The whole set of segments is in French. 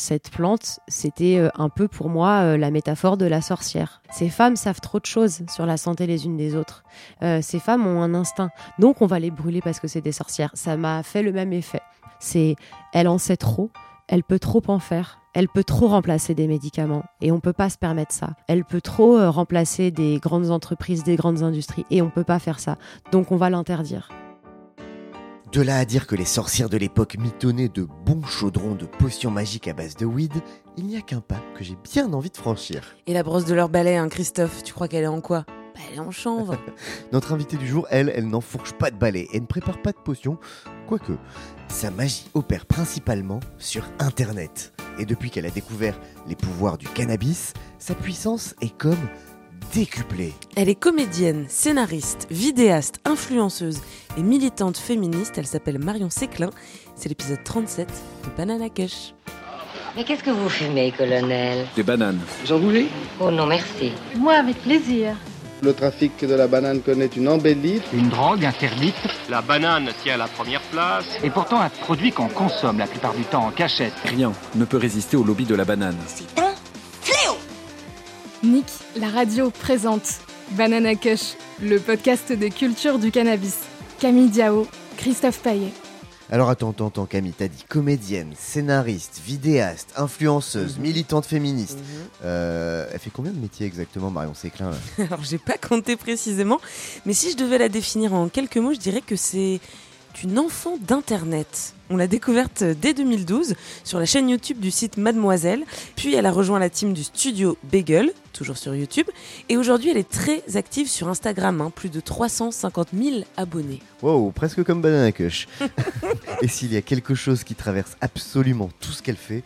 Cette plante, c'était euh, un peu pour moi euh, la métaphore de la sorcière. Ces femmes savent trop de choses sur la santé les unes des autres. Euh, ces femmes ont un instinct. Donc on va les brûler parce que c'est des sorcières. Ça m'a fait le même effet. C'est, elle en sait trop elle peut trop en faire. Elle peut trop remplacer des médicaments et on peut pas se permettre ça. Elle peut trop remplacer des grandes entreprises, des grandes industries et on peut pas faire ça. Donc on va l'interdire. De là à dire que les sorcières de l'époque mitonnaient de bons chaudrons de potions magiques à base de weed, il n'y a qu'un pas que j'ai bien envie de franchir. Et la brosse de leur balai, hein, Christophe, tu crois qu'elle est en quoi? Bah, Elle est en chanvre. Notre invitée du jour, elle, elle n'enfourche pas de balai et ne prépare pas de potions, quoique sa magie opère principalement sur Internet. Et depuis qu'elle a découvert les pouvoirs du cannabis, sa puissance est comme décuplée. Elle est comédienne, scénariste, vidéaste, influenceuse et militante féministe. Elle s'appelle Marion Séclin. C'est l'épisode 37 de Banana Cush. Mais qu'est-ce que vous fumez, colonel? Des bananes. Vous en voulez? Oh non, merci. Moi, avec plaisir. Le trafic de la banane connaît une embellie. Une drogue interdite. La banane tient la première place. Et pourtant un produit qu'on consomme la plupart du temps en cachette. Rien ne peut résister au lobby de la banane. C'est Nick, la radio présente Banana Kush, le podcast de culture du cannabis. Camille Diao, Christophe Paillet. Alors attends, attends, attends, Camille, t'as dit comédienne, scénariste, vidéaste, influenceuse, Mhm. militante féministe. Mhm. Euh, elle fait combien de métiers exactement, Marion Séclin Alors, j'ai pas compté précisément, mais si je devais la définir en quelques mots, je dirais que c'est une enfant d'Internet. On l'a découverte dès 2012 sur la chaîne YouTube du site Mademoiselle, puis elle a rejoint la team du studio Bagel, toujours sur YouTube, et aujourd'hui elle est très active sur Instagram, hein, plus de 350 000 abonnés. Wow, presque comme Banana Kush. Et s'il y a quelque chose qui traverse absolument tout ce qu'elle fait,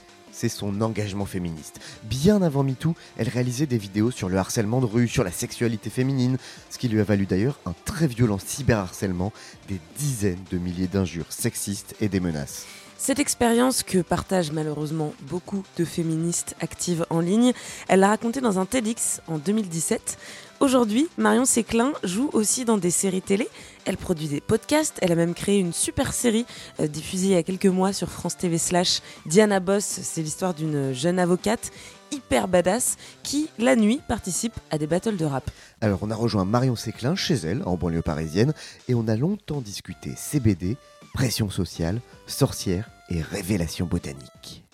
son engagement féministe. Bien avant MeToo, elle réalisait des vidéos sur le harcèlement de rue, sur la sexualité féminine, ce qui lui a valu d'ailleurs un très violent cyberharcèlement, des dizaines de milliers d'injures sexistes et des menaces. Cette expérience que partagent malheureusement beaucoup de féministes actives en ligne, elle l'a racontée dans un TEDx en 2017. Aujourd'hui, Marion Séclin joue aussi dans des séries télé. Elle produit des podcasts. Elle a même créé une super série euh, diffusée il y a quelques mois sur France TV slash Diana Boss. C'est l'histoire d'une jeune avocate hyper badass qui, la nuit, participe à des battles de rap. Alors on a rejoint Marion Séclin chez elle, en banlieue parisienne, et on a longtemps discuté CBD, pression sociale, sorcière et révélation botanique.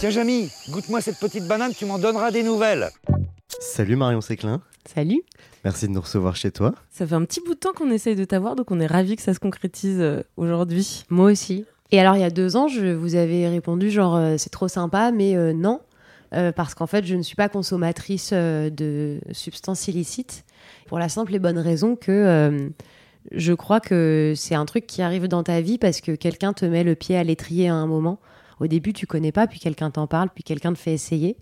Tiens Jamy, goûte-moi cette petite banane, tu m'en donneras des nouvelles. Salut Marion Séclin, Salut merci de nous recevoir chez toi. Ça fait un petit bout de temps qu'on essaye de t'avoir, donc on est ravis que ça se concrétise euh, aujourd'hui. Moi aussi. Et alors, il y a deux ans, je vous avais répondu genre euh, c'est trop sympa, mais euh, non, Euh, parce qu'en fait, je ne suis pas consommatrice euh, de substances illicites pour la simple et bonne raison que euh, je crois que c'est un truc qui arrive dans ta vie parce que quelqu'un te met le pied à l'étrier à un moment. Au début, tu connais pas, puis quelqu'un t'en parle, puis quelqu'un te fait essayer.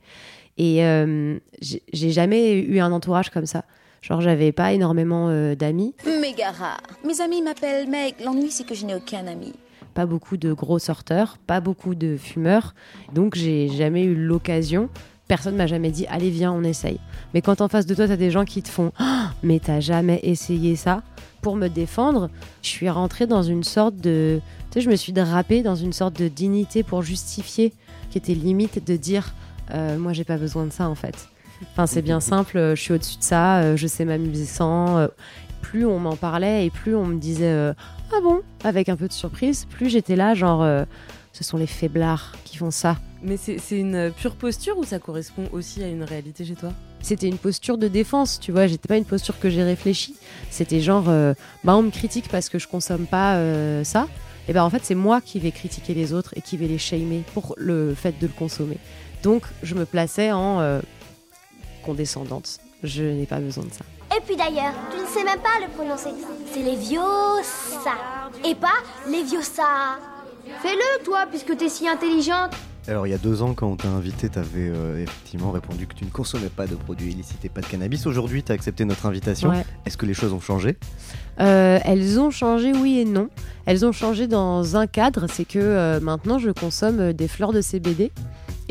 Et euh, j'ai jamais eu un entourage comme ça. Genre, j'avais pas énormément euh, d'amis. Méga rare. Mes amis m'appellent Meg. L'ennui, c'est que je n'ai aucun ami. pas beaucoup de gros sorteurs, pas beaucoup de fumeurs. Donc j'ai jamais eu l'occasion. Personne m'a jamais dit allez viens on essaye. Mais quand en face de toi t'as des gens qui te font mais t'as jamais essayé ça pour me défendre, je suis rentrée dans une sorte de tu sais je me suis drapée dans une sorte de dignité pour justifier qui était limite de dire moi j'ai pas besoin de ça en fait. Enfin c'est bien simple, euh, je suis au-dessus de ça, euh, je sais m'amuser sans. euh, plus on m'en parlait et plus on me disait euh, ah bon avec un peu de surprise plus j'étais là genre euh, ce sont les faiblards qui font ça Mais c'est une pure posture ou ça correspond aussi à une réalité chez toi? C'était une posture de défense tu vois j'étais pas une posture que j'ai réfléchi c'était genre euh, bah on me critique parce que je consomme pas euh, ça et ben en fait c'est moi qui vais critiquer les autres et qui vais les shamer pour le fait de le consommer donc je me plaçais en euh, condescendante je n'ai pas besoin de ça Et puis d'ailleurs, tu ne sais même pas le prononcer. C'est Leviosa. Et pas Leviosa. Fais-le, toi, puisque t'es si intelligente. Alors il y a deux ans quand on t'a invité, t'avais euh, effectivement répondu que tu ne consommais pas de produits illicites et pas de cannabis. Aujourd'hui t'as accepté notre invitation. Ouais. Est-ce que les choses ont changé? Euh, elles ont changé, oui et non. Elles ont changé dans un cadre, c'est que euh, maintenant je consomme des fleurs de CBD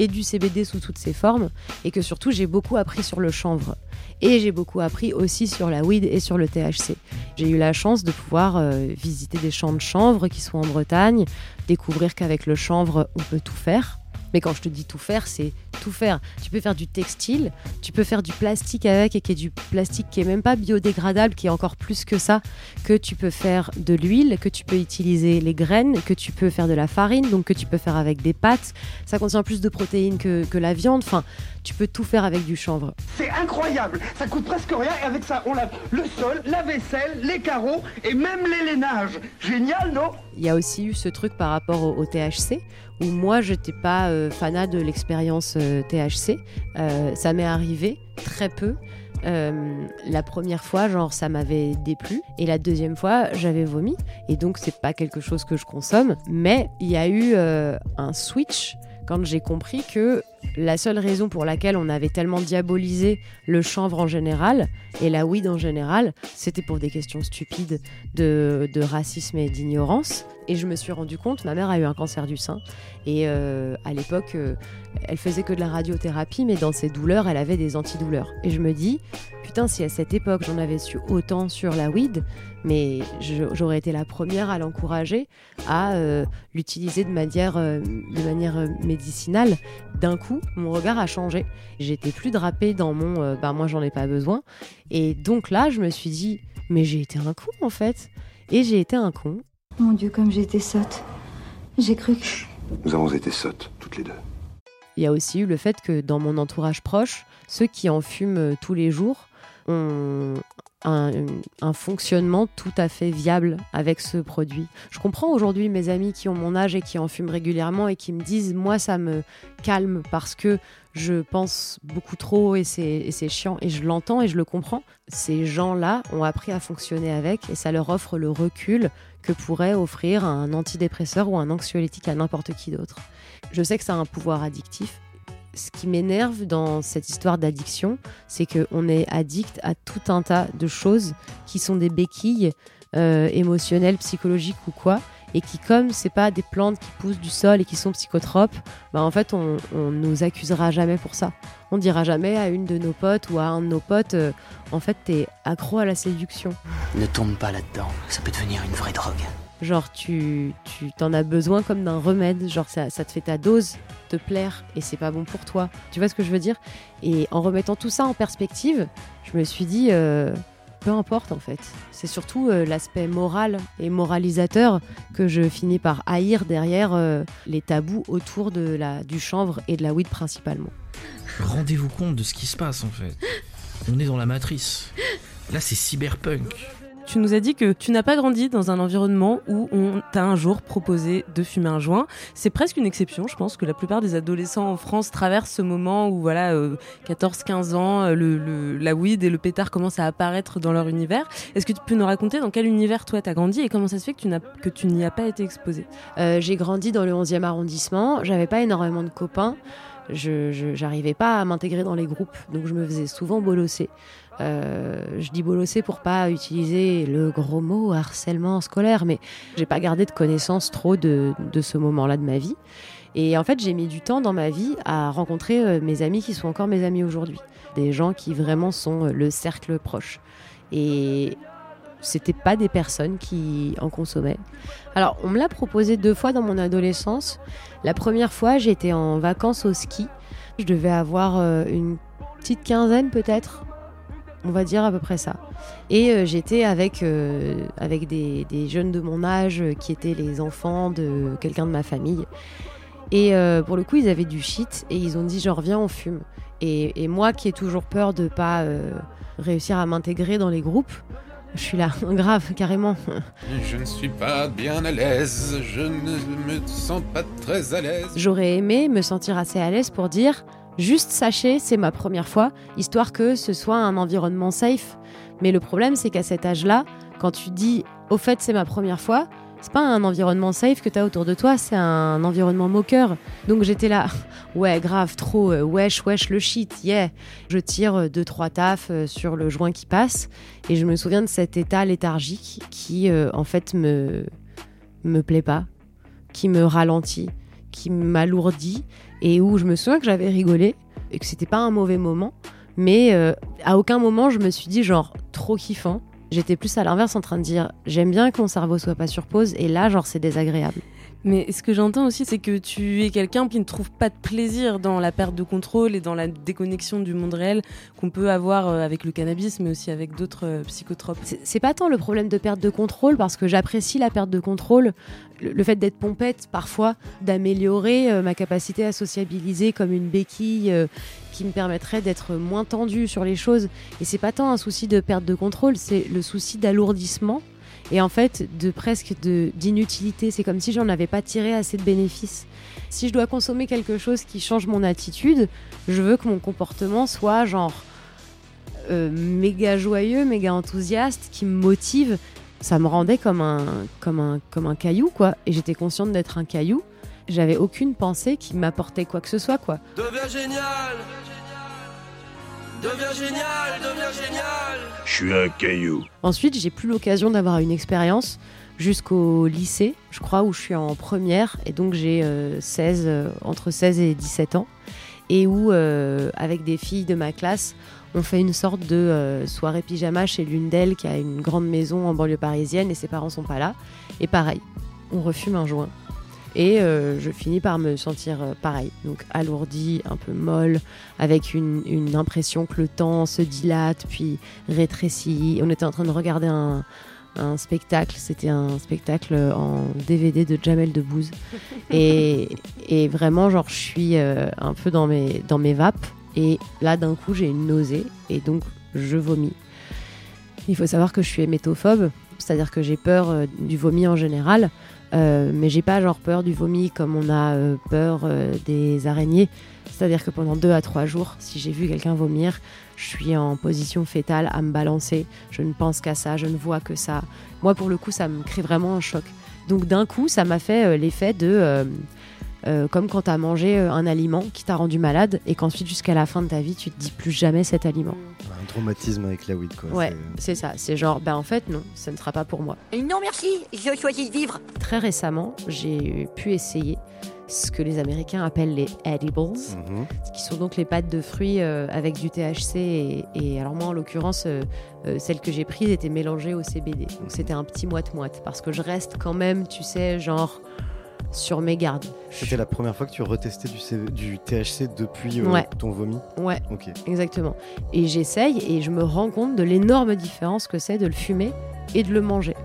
et du CBD sous toutes ses formes, et que surtout j'ai beaucoup appris sur le chanvre. Et j'ai beaucoup appris aussi sur la weed et sur le THC. J'ai eu la chance de pouvoir euh, visiter des champs de chanvre qui sont en Bretagne, découvrir qu'avec le chanvre on peut tout faire. Mais quand je te dis tout faire, c'est tout faire. Tu peux faire du textile, tu peux faire du plastique avec et qui est du plastique qui est même pas biodégradable, qui est encore plus que ça, que tu peux faire de l'huile, que tu peux utiliser les graines, que tu peux faire de la farine, donc que tu peux faire avec des pâtes. Ça contient plus de protéines que, que la viande. Enfin, tu peux tout faire avec du chanvre. C'est incroyable, ça coûte presque rien et avec ça on lave le sol, la vaisselle, les carreaux et même l'élénage. Génial, non? Il y a aussi eu ce truc par rapport au, au THC, où moi, je n'étais pas euh, fanat de l'expérience THC. Euh, ça m'est arrivé très peu. Euh, la première fois, genre, ça m'avait déplu. Et la deuxième fois, j'avais vomi. Et donc, c'est pas quelque chose que je consomme. Mais il y a eu euh, un switch quand j'ai compris que la seule raison pour laquelle on avait tellement diabolisé le chanvre en général et la weed en général, c'était pour des questions stupides de, racisme et d'ignorance. Et je me suis rendu compte, ma mère a eu un cancer du sein. Et euh, à l'époque, euh, elle faisait que de la radiothérapie, mais dans ses douleurs, elle avait des antidouleurs. Et je me dis, putain, si à cette époque j'en avais su autant sur la weed, mais j'aurais été la première à l'encourager à euh, l'utiliser de manière, euh, de manière euh, médicinale. D'un coup, mon regard a changé. J'étais plus drapée dans mon euh, bah moi j'en ai pas besoin. Et donc là, je me suis dit, mais j'ai été un con en fait. Et j'ai été un con. Mon Dieu, comme j'ai été sotte. J'ai cru que... Nous avons été sottes, toutes les deux. Il y a aussi eu le fait que dans mon entourage proche, ceux qui en fument tous les jours ont un, fonctionnement tout à fait viable avec ce produit. Je comprends aujourd'hui mes amis qui ont mon âge et qui en fument régulièrement et qui me disent moi ça me calme parce que je pense beaucoup trop et c'est chiant et je l'entends et je le comprends. Ces gens-là ont appris à fonctionner avec et ça leur offre le recul que pourrait offrir un antidépresseur ou un anxiolytique à n'importe qui d'autre. Je sais que ça a un pouvoir addictif. Ce qui m'énerve dans cette histoire d'addiction, c'est qu'on est addict à tout un tas de choses qui sont des béquilles euh, émotionnelles, psychologiques ou quoi, et qui, comme c'est pas des plantes qui poussent du sol et qui sont psychotropes, bah en fait, on, on nous accusera jamais pour ça. On dira jamais à une de nos potes ou à un de nos potes, euh, en fait, t'es accro à la séduction. Ne tombe pas là-dedans, ça peut devenir une vraie drogue. Genre, tu, t'en as besoin comme d'un remède. Genre, ça, ça te fait ta dose te plaire et c'est pas bon pour toi. Tu vois ce que je veux dire? Et en remettant tout ça en perspective, je me suis dit, euh, peu importe en fait. C'est surtout euh, l'aspect moral et moralisateur que je finis par haïr derrière euh, les tabous autour de la, du chanvre et de la weed principalement. Rendez-vous compte de ce qui se passe en fait. On est dans la matrice. Là, c'est cyberpunk. Tu nous as dit que tu n'as pas grandi dans un environnement où on t'a un jour proposé de fumer un joint. C'est presque une exception. Je pense que la plupart des adolescents en France traversent ce moment où, voilà, 14-15 ans, euh, le, le- la weed et le pétard commencent à apparaître dans leur univers. Est-ce que tu peux nous raconter dans quel univers toi t'as grandi et comment ça se fait que tu, n'y as pas été exposé? Euh, j'ai grandi dans le 11e arrondissement, j'avais pas énormément de copains, je j'arrivais pas à m'intégrer dans les groupes, donc je me faisais souvent bolosser. Euh, je dis bolosser pour pas utiliser le gros mot harcèlement scolaire, mais j'ai pas gardé de connaissance trop de, de ce moment-là de ma vie. Et en fait, j'ai mis du temps dans ma vie à rencontrer euh, mes amis qui sont encore mes amis aujourd'hui. Des gens qui vraiment sont euh, le cercle proche. Et c'était pas des personnes qui en consommaient. Alors, on me l'a proposé deux fois dans mon adolescence. La première fois, j'étais en vacances au ski. Je devais avoir une petite quinzaine peut-être, on va dire à peu près ça. Et euh, j'étais avec, euh, avec des, des jeunes de mon âge euh, qui étaient les enfants de quelqu'un de ma famille. Et pour le coup, ils avaient du shit et ils ont dit genre viens on fume. Et, et moi qui ai toujours peur de pas euh, réussir à m'intégrer dans les groupes, je suis là, grave, carrément. Je ne suis pas bien à l'aise, je ne me sens pas très à l'aise. J'aurais aimé me sentir assez à l'aise pour dire juste sachez, c'est ma première fois, histoire que ce soit un environnement safe. Mais le problème, c'est qu'à cet âge-là, Quand tu dis, au fait, c'est ma première fois, c'est pas un environnement safe que tu as autour de toi, c'est un environnement moqueur. Donc j'étais là, ouais, grave, trop, euh, wesh, wesh, le shit, yeah. Je tire euh, deux, trois tafs euh, sur le joint qui passe, et je me souviens de cet état léthargique qui, en fait, me, me plaît pas, qui me ralentit, qui m'alourdit, et où je me souviens que j'avais rigolé, et que c'était pas un mauvais moment, mais à aucun moment je me suis dit, genre, trop kiffant J'étais plus à l'inverse en train de dire j'aime bien que mon cerveau soit pas sur pause et là genre c'est désagréable. Mais ce que j'entends aussi, c'est que tu es quelqu'un qui ne trouve pas de plaisir dans la perte de contrôle et dans la déconnexion du monde réel qu'on peut avoir euh, avec le cannabis, mais aussi avec d'autres euh, psychotropes. C'est pas tant le problème de perte de contrôle, parce que j'apprécie la perte de contrôle, le, fait d'être pompette parfois, d'améliorer euh, ma capacité à sociabiliser comme une béquille qui me permettrait d'être moins tendue sur les choses. Et c'est pas tant un souci de perte de contrôle, c'est le souci d'alourdissement et en fait de presque d'inutilité. C'est comme si j'en avais pas tiré assez de bénéfices. Si je dois consommer quelque chose qui change mon attitude, je veux que mon comportement soit genre euh, méga joyeux, méga enthousiaste, qui me motive. Ça me rendait comme un, comme un, comme un caillou, quoi. Et j'étais consciente d'être un caillou. J'avais aucune pensée qui m'apportait quoi que ce soit, quoi. Deviens génial Deviens génial, deviens génial Je suis un caillou. Ensuite, j'ai plus l'occasion d'avoir une expérience jusqu'au lycée, je crois, où je suis en première, et donc j'ai 16, euh, euh, entre 16 et 17 ans, et où, euh, avec des filles de ma classe, on fait une sorte de soirée pyjama chez l'une d'elles qui a une grande maison en banlieue parisienne, et ses parents sont pas là. Et pareil, on refume un joint et euh, je finis par me sentir euh, pareil, donc alourdi, un peu molle, avec une, une, impression que le temps se dilate, puis rétrécit. On était en train de regarder un, un spectacle, c'était un spectacle en DVD de Jamel Debbouze. et, et vraiment, genre, je suis euh, un peu dans mes, dans mes vapes. Et là, d'un coup, j'ai une nausée, et donc je vomis. Il faut savoir que je suis hémétophobe, c'est-à-dire que j'ai peur du vomi en général. Euh, mais j'ai pas genre peur du vomi comme on a euh, peur euh, des araignées. C'est-à-dire que pendant deux à trois jours, si j'ai vu quelqu'un vomir, je suis en position fétale à me balancer. Je ne pense qu'à ça, je ne vois que ça. Moi, pour le coup, ça me crée vraiment un choc. Donc d'un coup, ça m'a fait l'effet de euh, comme quand tu as mangé euh, un aliment qui t'a rendu malade et qu'ensuite jusqu'à la fin de ta vie tu te dis plus jamais cet aliment. Un traumatisme avec la weed quoi. Ouais, c'est ça. C'est genre, ben en fait non, ça ne sera pas pour moi. Non merci, je choisis de vivre. Très récemment, j'ai pu essayer ce que les Américains appellent les edibles, mhm. qui sont donc les pâtes de fruits euh, avec du THC et, alors moi en l'occurrence celle que j'ai prise était mélangée au CBD. Donc c'était un petit moite moite parce que je reste quand même, tu sais, genre sur mes gardes. C'était la première fois que tu retestais du, du THC depuis euh, ton vomi Ouais, ok. exactement. Et j'essaye et je me rends compte de l'énorme différence que c'est de le fumer et de le manger.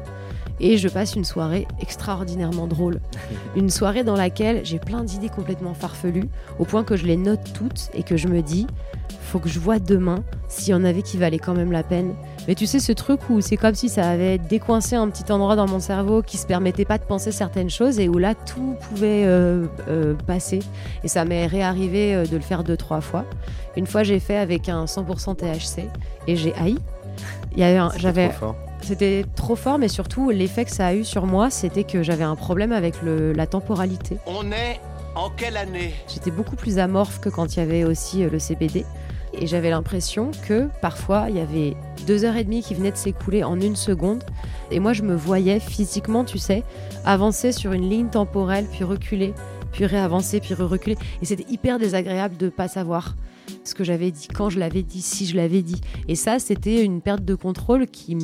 Et je passe une soirée extraordinairement drôle. une soirée dans laquelle j'ai plein d'idées complètement farfelues, au point que je les note toutes et que je me dis, faut que je vois demain s'il y en avait qui valaient quand même la peine. Mais tu sais, ce truc où c'est comme si ça avait décoincé un petit endroit dans mon cerveau qui se permettait pas de penser certaines choses et où là tout pouvait euh, euh, passer. Et ça m'est réarrivé euh, de le faire deux, trois fois. Une fois, j'ai fait avec un 100% THC et j'ai haï. Il y avait j'avais c'était trop fort, mais surtout l'effet que ça a eu sur moi, c'était que j'avais un problème avec le, la temporalité. On est en quelle année? J'étais beaucoup plus amorphe que quand il y avait aussi le CBD. Et j'avais l'impression que parfois, il y avait deux heures et demie qui venaient de s'écouler en une seconde. Et moi, je me voyais physiquement, tu sais, avancer sur une ligne temporelle, puis reculer, puis réavancer, puis reculer. Et c'était hyper désagréable de pas savoir ce que j'avais dit, quand je l'avais dit, si je l'avais dit. Et ça, c'était une perte de contrôle qui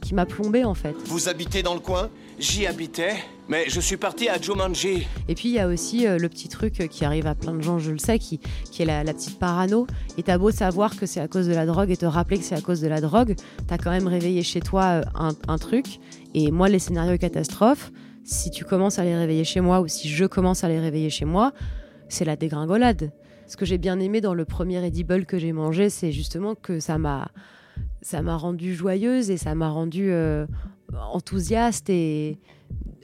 qui m'a plombé en fait. Vous habitez dans le coin? J'y habitais, mais je suis parti à Jumanji. Et puis il y a aussi euh, le petit truc qui arrive à plein de gens, je le sais, qui, qui est la, petite parano. Et t'as beau savoir que c'est à cause de la drogue et te rappeler que c'est à cause de la drogue, t'as quand même réveillé chez toi euh, un, un truc. Et moi, les scénarios catastrophes, si tu commences à les réveiller chez moi ou si je commence à les réveiller chez moi, c'est la dégringolade. Ce que j'ai bien aimé dans le premier edible que j'ai mangé, c'est justement que ça m'a ça m'a rendue joyeuse et ça m'a rendue euh, enthousiaste et,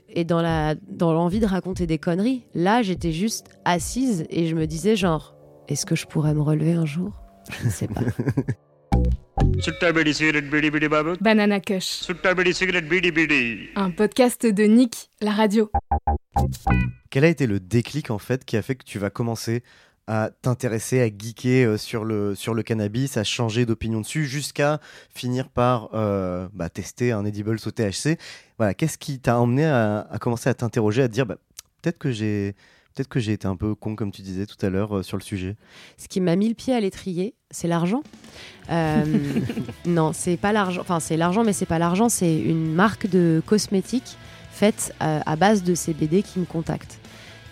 et dans la dans l'envie de raconter des conneries. Là, j'étais juste assise et je me disais genre est-ce que je pourrais me relever un jour? Je ne sais pas. Banana Kush. Un podcast de Nick, la radio. Quel a été le déclic en fait qui a fait que tu vas commencer à t'intéresser, à geeker euh, sur, le, sur le cannabis, à changer d'opinion dessus, jusqu'à finir par euh, bah, tester un edibles au THC. Voilà, qu'est-ce qui t'a emmené à, à commencer à t'interroger, à te dire bah, peut-être que j'ai peut-être que j'ai été un peu con, comme tu disais tout à l'heure, euh, sur le sujet? Ce qui m'a mis le pied à l'étrier, c'est l'argent. Euh, non, c'est pas l'argent. Enfin, c'est l'argent, mais c'est pas l'argent. C'est une marque de cosmétiques faite euh, à base de CBD qui me contacte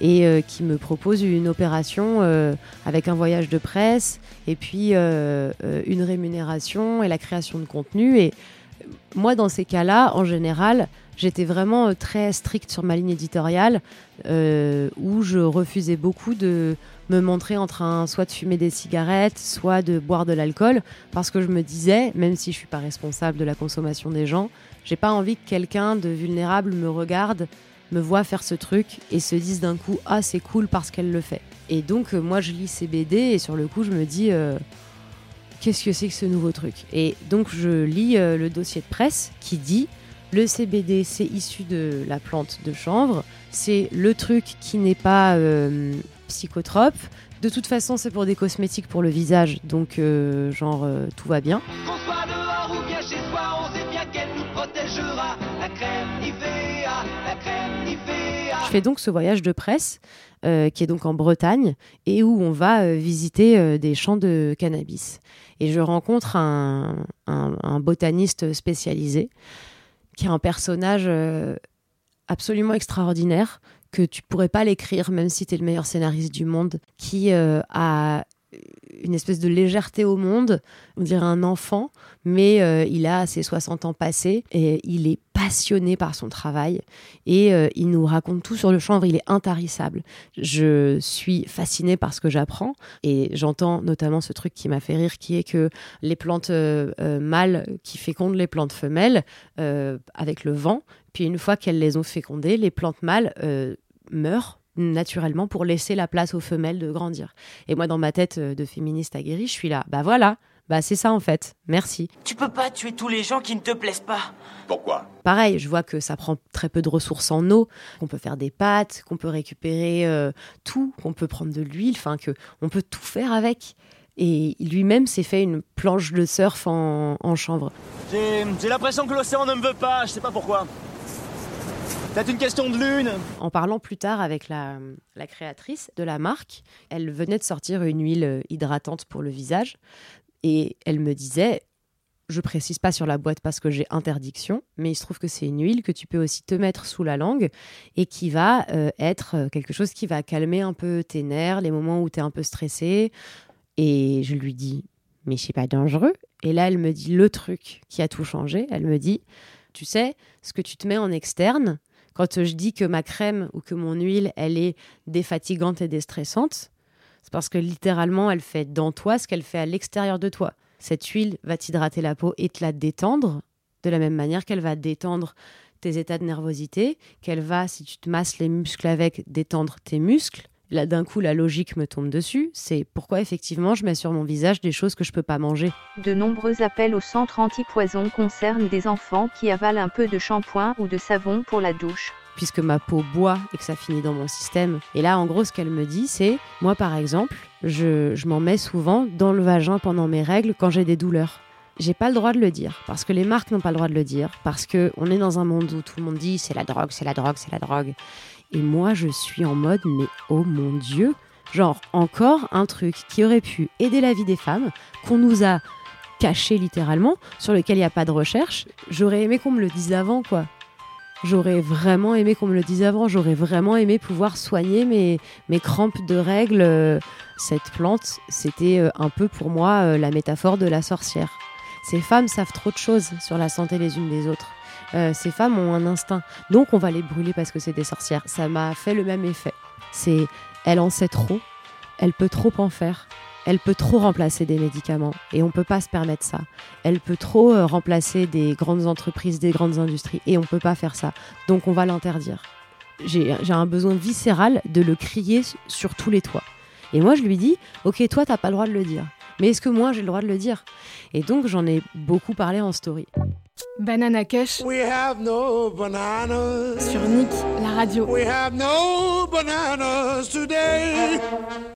et euh, qui me propose une opération euh, avec un voyage de presse et puis euh, une rémunération et la création de contenu. Et moi, dans ces cas-là, en général, j'étais vraiment très stricte sur ma ligne éditoriale où je refusais beaucoup de me montrer en train soit de fumer des cigarettes, soit de boire de l'alcool, parce que je me disais, même si je suis pas responsable de la consommation des gens, j'ai pas envie que quelqu'un de vulnérable me regarde, me voit faire ce truc et se dise d'un coup ah c'est cool parce qu'elle le fait. Et donc euh, moi je lis CBD et sur le coup je me dis euh, qu'est-ce que c'est que ce nouveau truc? Et donc je lis euh, le dossier de presse qui dit le CBD c'est issu de la plante de chanvre, c'est le truc qui n'est pas psychotrope. De toute façon c'est pour des cosmétiques pour le visage donc genre tout va bien. Qu'on soit dehors ou bien chez soi, on sait bien qu'elle nous protégera. La crème. Je fais donc ce voyage de presse euh, qui est donc en Bretagne et où on va euh, visiter euh, des champs de cannabis. Et je rencontre un, un- botaniste spécialisé qui est un personnage absolument extraordinaire que tu pourrais pas l'écrire même si tu es le meilleur scénariste du monde, qui a une espèce de légèreté au monde, on dirait un enfant, mais euh, il a ses 60 ans passés et il est passionné par son travail et euh, il nous raconte tout sur le chanvre, il est intarissable. Je suis fascinée par ce que j'apprends et j'entends notamment ce truc qui m'a fait rire qui est que les plantes euh, mâles qui fécondent les plantes femelles avec le vent, puis une fois qu'elles les ont fécondées, les plantes mâles meurent naturellement pour laisser la place aux femelles de grandir. Et moi, dans ma tête euh, de féministe aguerrie, je suis là, bah voilà, bah c'est ça en fait, merci. Tu peux pas tuer tous les gens qui ne te plaisent pas. Pourquoi? Pareil, je vois que ça prend très peu de ressources en eau, qu'on peut faire des pâtes, qu'on peut récupérer euh, tout, qu'on peut prendre de l'huile, enfin que on peut tout faire avec. Et lui-même s'est fait une planche de surf en, en chanvre. J'ai j'ai l'impression que l'océan ne me veut pas, je sais pas pourquoi. Peut-être une question de lune. En parlant plus tard avec la, la créatrice de la marque, elle venait de sortir une huile hydratante pour le visage et elle me disait, je précise pas sur la boîte parce que j'ai interdiction, mais il se trouve que c'est une huile que tu peux aussi te mettre sous la langue et qui va euh, être quelque chose qui va calmer un peu tes nerfs, les moments où tu es un peu stressé. Et je lui dis, mais c'est pas dangereux. Et là, elle me dit le truc qui a tout changé. Elle me dit, tu sais, ce que tu te mets en externe, quand je dis que ma crème ou que mon huile, elle est défatigante et déstressante, c'est parce que littéralement, elle fait dans toi ce qu'elle fait à l'extérieur de toi. Cette huile va t'hydrater la peau et te la détendre de la même manière qu'elle va détendre tes états de nervosité, qu'elle va, si tu te masses les muscles avec, détendre tes muscles. Là, d'un coup, la logique me tombe dessus. C'est pourquoi, effectivement, je mets sur mon visage des choses que je peux pas manger. De nombreux appels au centre anti-poison concernent des enfants qui avalent un peu de shampoing ou de savon pour la douche. puisque ma peau boit et que ça finit dans mon système. Et là, en gros, ce qu'elle me dit, c'est, moi, par exemple, je, je m'en mets souvent dans le vagin pendant mes règles quand j'ai des douleurs. J'ai pas le droit de le dire, parce que les marques n'ont pas le droit de le dire, parce que on est dans un monde où tout le monde dit c'est la drogue, c'est la drogue, c'est la drogue. Et moi, je suis en mode, mais oh mon Dieu, genre encore un truc qui aurait pu aider la vie des femmes, qu'on nous a caché littéralement, sur lequel il n'y a pas de recherche. J'aurais aimé qu'on me le dise avant, quoi. J'aurais vraiment aimé qu'on me le dise avant. J'aurais vraiment aimé pouvoir soigner mes, mes crampes de règles. Euh, Cette plante, c'était euh, un peu pour moi euh, la métaphore de la sorcière. Ces femmes savent trop de choses sur la santé les unes des autres. Euh, ces femmes ont un instinct. Donc on va les brûler parce que c'est des sorcières. Ça m'a fait le même effet. C'est elle en sait trop, elle peut trop en faire. Elle peut trop remplacer des médicaments et on peut pas se permettre ça. Elle peut trop euh, remplacer des grandes entreprises, des grandes industries et on peut pas faire ça. Donc on va l'interdire. J'ai un besoin viscéral de le crier sur tous les toits. Et moi, je lui dis, ok, toi, t'as pas le droit de le dire. Mais est-ce que moi, j'ai le droit de le dire? Et donc, j'en ai beaucoup parlé en story. Banana Kush. Sur Nick, la radio.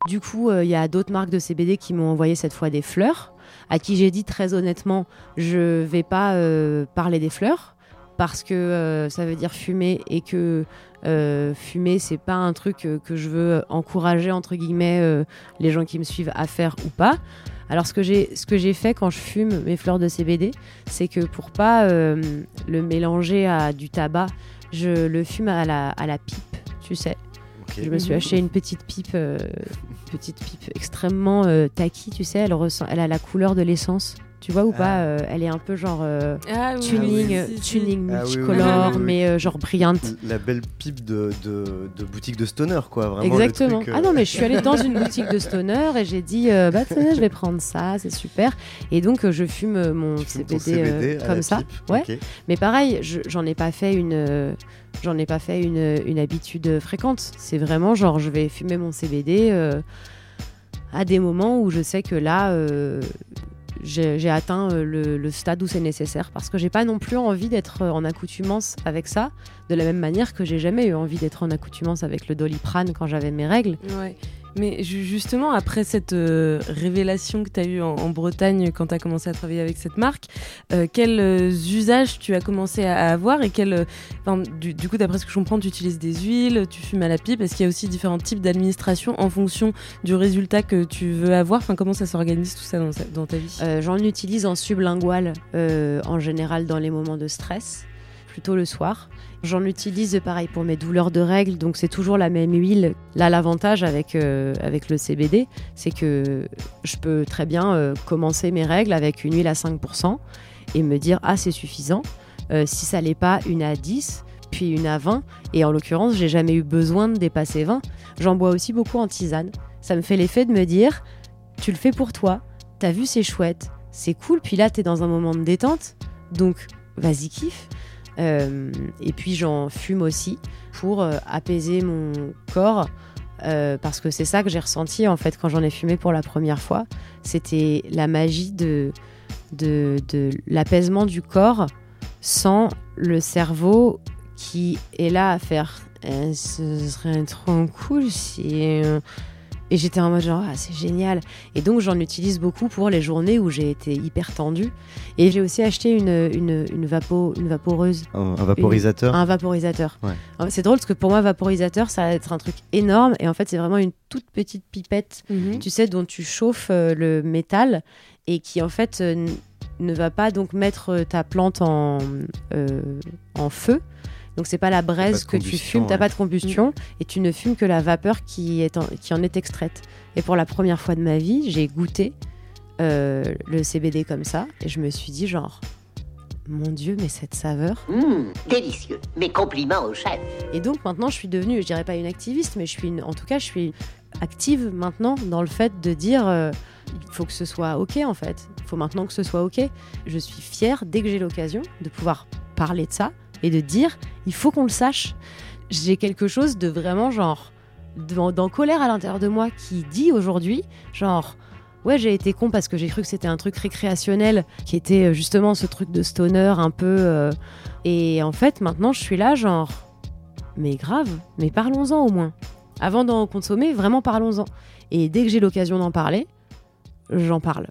Du coup, il y a d'autres marques de CBD qui m'ont envoyé cette fois des fleurs, à qui j'ai dit très honnêtement, je vais pas euh, parler des fleurs parce que euh, ça veut dire fumer et que euh, fumer c'est pas un truc euh, que je veux encourager entre guillemets euh, les gens qui me suivent à faire ou pas. Alors ce que j'ai ce que j'ai fait quand je fume mes fleurs de CBD, c'est que pour pas euh, le mélanger à du tabac, je le fume à la, à la pipe, tu sais. Je me suis acheté une petite pipe, euh, petite pipe extrêmement euh, tacky, tu sais. Elle, ressent, elle a la couleur de l'essence. Tu vois ou pas euh, Elle est un peu genre euh, Ah oui, tuning, oui, Ah multicolore, oui, oui, oui. mais euh, genre brillante. La belle pipe de, de, de boutique de stoner, quoi. Vraiment le Exactement. truc, euh, Ah non, mais je suis allée dans une boutique de stoner et j'ai dit, euh, bah je vais prendre ça, c'est super. Et donc, euh, je fume euh, mon CBD, euh, comme ça. pipe, Ouais. Mais pareil, je- j'en ai pas fait une. euh, J'en ai pas fait une, une habitude fréquente. C'est vraiment genre, je vais fumer mon CBD euh, à des moments où je sais que là, euh, j'ai atteint euh, le, stade où c'est nécessaire. Parce que j'ai pas non plus envie d'être euh, en accoutumance avec ça, de la même manière que j'ai jamais eu envie d'être en accoutumance avec le doliprane quand j'avais mes règles. Mais ju- justement, après cette euh, révélation que tu as eue en, Bretagne quand tu as commencé à travailler avec cette marque, euh, quels euh, usages tu as commencé à, avoir et enfin, du, coup, d'après ce que je comprends, tu utilises des huiles, tu fumes à la pipe. Est-ce qu'il y a aussi différents types d'administration en fonction du résultat que tu veux avoir? Enfin, Comment ça s'organise tout ça dans, ta vie? J'en utilise en sublingual en général dans les moments de stress, plutôt le soir. J'en utilise pareil pour mes douleurs de règles, donc c'est toujours la même huile. Là, l'avantage avec, euh, le CBD, c'est que je peux très bien euh, commencer mes règles avec une huile à 5% et me dire ah c'est suffisant. Euh, si ça l'est pas, une à 10, puis une à 20. Et en l'occurrence, j'ai jamais eu besoin de dépasser 20. J'en bois aussi beaucoup en tisane. Ça me fait l'effet de me dire tu le fais pour toi, t'as vu c'est chouette, c'est cool, puis là t'es dans un moment de détente, donc vas-y kiffe. Euh, et puis j'en fume aussi pour euh, apaiser mon corps, euh, parce que c'est ça que j'ai ressenti en fait quand j'en ai fumé pour la première fois. C'était la magie de, de, de l'apaisement du corps sans le cerveau qui est là à faire Eh, ce serait trop cool si et j'étais en mode genre, ah, c'est génial. Et donc, j'en utilise beaucoup pour les journées où j'ai été hyper tendue. Et j'ai aussi acheté une, une, une, vapo, une vaporeuse. Un- un vaporisateur Une- Un vaporisateur. Ouais. Alors, C'est drôle parce que pour moi, vaporisateur, ça va être un truc énorme. Et en fait, c'est vraiment une toute petite pipette, Mhm. tu sais, dont tu chauffes euh, le métal et qui, en fait, euh, ne va pas donc mettre euh, ta plante en, euh, en feu. Donc c'est pas la braise que tu fumes, t'as pas de combustion et tu ne fumes que la vapeur qui, est en, qui en est extraite. Et pour la première fois de ma vie, j'ai goûté euh, le CBD comme ça et je me suis dit genre, mon Dieu, mais cette saveur. Hum, délicieux. Mes compliments au chef. Et donc maintenant, je suis devenue, je dirais pas une activiste, mais je suis, une- en tout cas, je suis active maintenant dans le fait de dire, euh, il faut que ce soit ok en fait. Il faut maintenant que ce soit ok. Je suis fière dès que j'ai l'occasion de pouvoir parler de ça et de dire, il faut qu'on le sache. J'ai quelque chose de vraiment genre dans colère à l'intérieur de moi qui dit aujourd'hui, genre. Ouais, j'ai été con parce que j'ai cru que c'était un truc récréationnel qui était euh, justement ce truc de stoner un peu. euh, Et en fait, maintenant, je suis là, genre, mais grave, mais parlons-en au moins. Avant d'en consommer, vraiment parlons-en. Et dès que j'ai l'occasion d'en parler, j'en parle.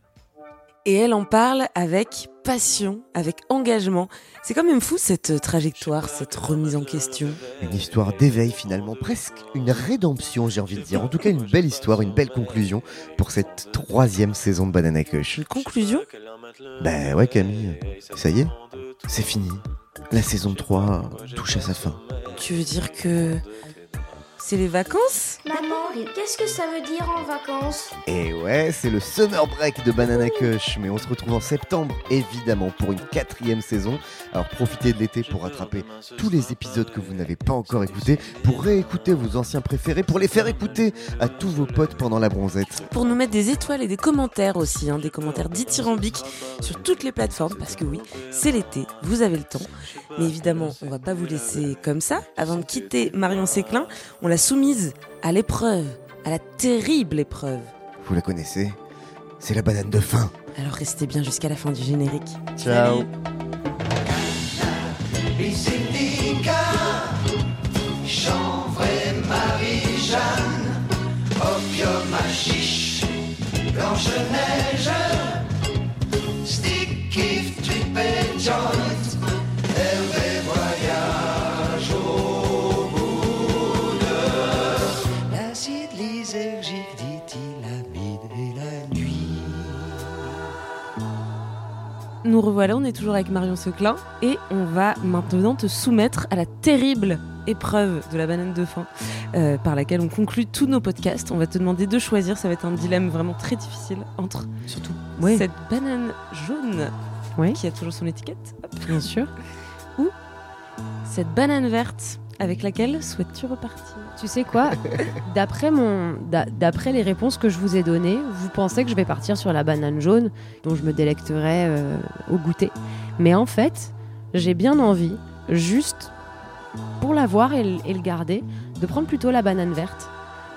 Et elle en parle avec passion, avec engagement. C'est quand même fou cette euh, trajectoire, cette remise en question. Une histoire d'éveil finalement, presque une rédemption j'ai envie de dire. En tout cas une belle histoire, une belle conclusion pour cette troisième saison de Banana Kush. Une conclusion? Ben ouais Camille, ça y est, c'est fini. La saison 3 touche à sa fin. Tu veux dire que c'est les vacances? Maman, qu'est-ce que ça veut dire en vacances? Et ouais, c'est le summer break de Banana Kush, mais on se retrouve en septembre, évidemment, pour une quatrième saison. Alors profitez de l'été pour rattraper tous les épisodes que vous n'avez pas encore écoutés, pour réécouter vos anciens préférés, pour les faire écouter à tous vos potes pendant la bronzette. Pour nous mettre des étoiles et des commentaires aussi, hein, des commentaires dithyrambiques sur toutes les plateformes, parce que oui, c'est l'été, vous avez le temps. Mais évidemment, on va pas vous laisser comme ça. Avant de quitter Marion Séclin, on l'a soumise à l'épreuve à la terrible épreuve. Vous la connaissez? C'est la banane de fin. Alors restez bien jusqu'à la fin du générique. Ciao. Et Marie-Jeanne, opium Blanche-Neige, stick, if, trip Nous revoilà, on est toujours avec Marion Seclin et on va maintenant te soumettre à la terrible épreuve de la banane de fin euh, par laquelle on conclut tous nos podcasts. On va te demander de choisir, ça va être un dilemme vraiment très difficile entre surtout Oui. cette banane jaune Oui. qui a toujours son étiquette hop, Bien sûr. ou cette banane verte avec laquelle souhaites-tu repartir? Tu sais quoi? D'après mon, d'a- d'après les réponses que je vous ai données, vous pensez que je vais partir sur la banane jaune, dont je me délecterai euh, au goûter. Mais en fait, j'ai bien envie, juste pour l'avoir et, le- garder, de prendre plutôt la banane verte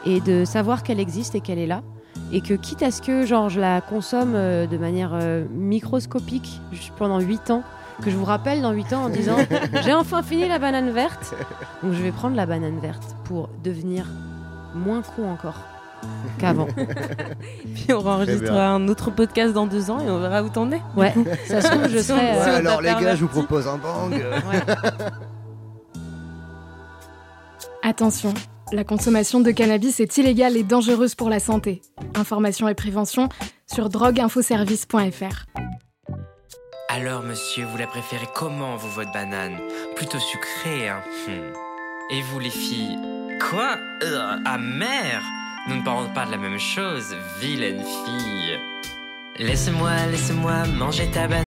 et de savoir qu'elle existe et qu'elle est là. Et que quitte à ce que genre, je la consomme euh, de manière euh, microscopique pendant 8 ans, que je vous rappelle dans 8 ans en disant j'ai enfin fini la banane verte. Donc je vais prendre la banane verte pour devenir moins con encore qu'avant. Puis on enregistrera un autre podcast dans deux ans et on verra où t'en es. Ouais, ça se trouve, je serai, euh, Ouais, alors les gars, je vous propose un bang. Attention, la consommation de cannabis est illégale et dangereuse pour la santé. Information et prévention sur drogueinfoservice.fr. Alors, monsieur, vous la préférez comment, vous, votre banane? Plutôt sucrée, hein Hmm. Et vous, les filles? Quoi? Euh, Amère Nous ne parlons pas de la même chose, vilaine fille. Laisse-moi, laisse-moi manger ta banane.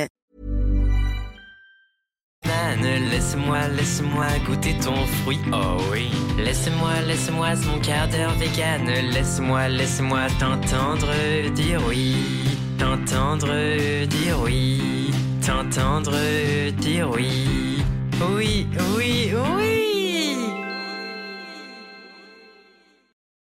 Laisse-moi, laisse-moi goûter ton fruit. Oh oui. Laisse-moi, laisse-moi mon quart d'heure vegan. Laisse-moi, laisse-moi t'entendre dire oui. T'entendre dire oui. T'entendre dire oui. Oui, oui, oui.